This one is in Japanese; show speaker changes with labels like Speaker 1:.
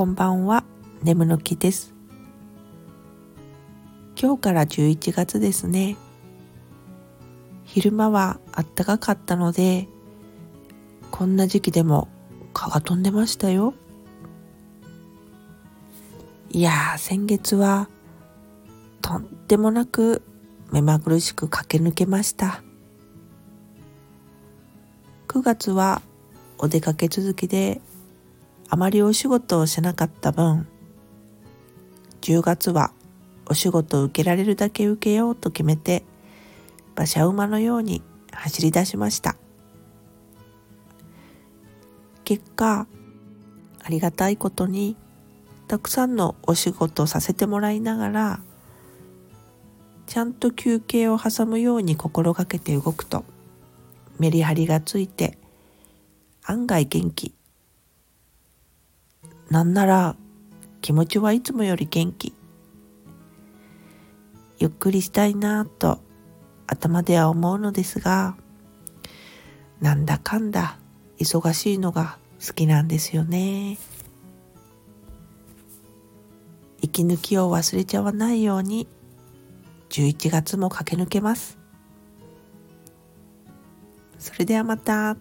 Speaker 1: こんばんは、眠の木です。今日から11月ですね。昼間はあったかかったので、こんな時期でも蚊が飛んでましたよ。いや、先月はとんでもなく目まぐるしく駆け抜けました。9月はお出かけ続きであまりお仕事をしなかった分10月はお仕事を受けられるだけ受けようと決めて馬車馬のように走り出しました。結果ありがたいことにたくさんのお仕事をさせてもらいながらちゃんと休憩を挟むように心がけて動くとメリハリがついて案外元気。なんなら気持ちはいつもより元気。ゆっくりしたいなと頭では思うのですが、なんだかんだ忙しいのが好きなんですよね。息抜きを忘れちゃわないように11月も駆け抜けます。それではまた。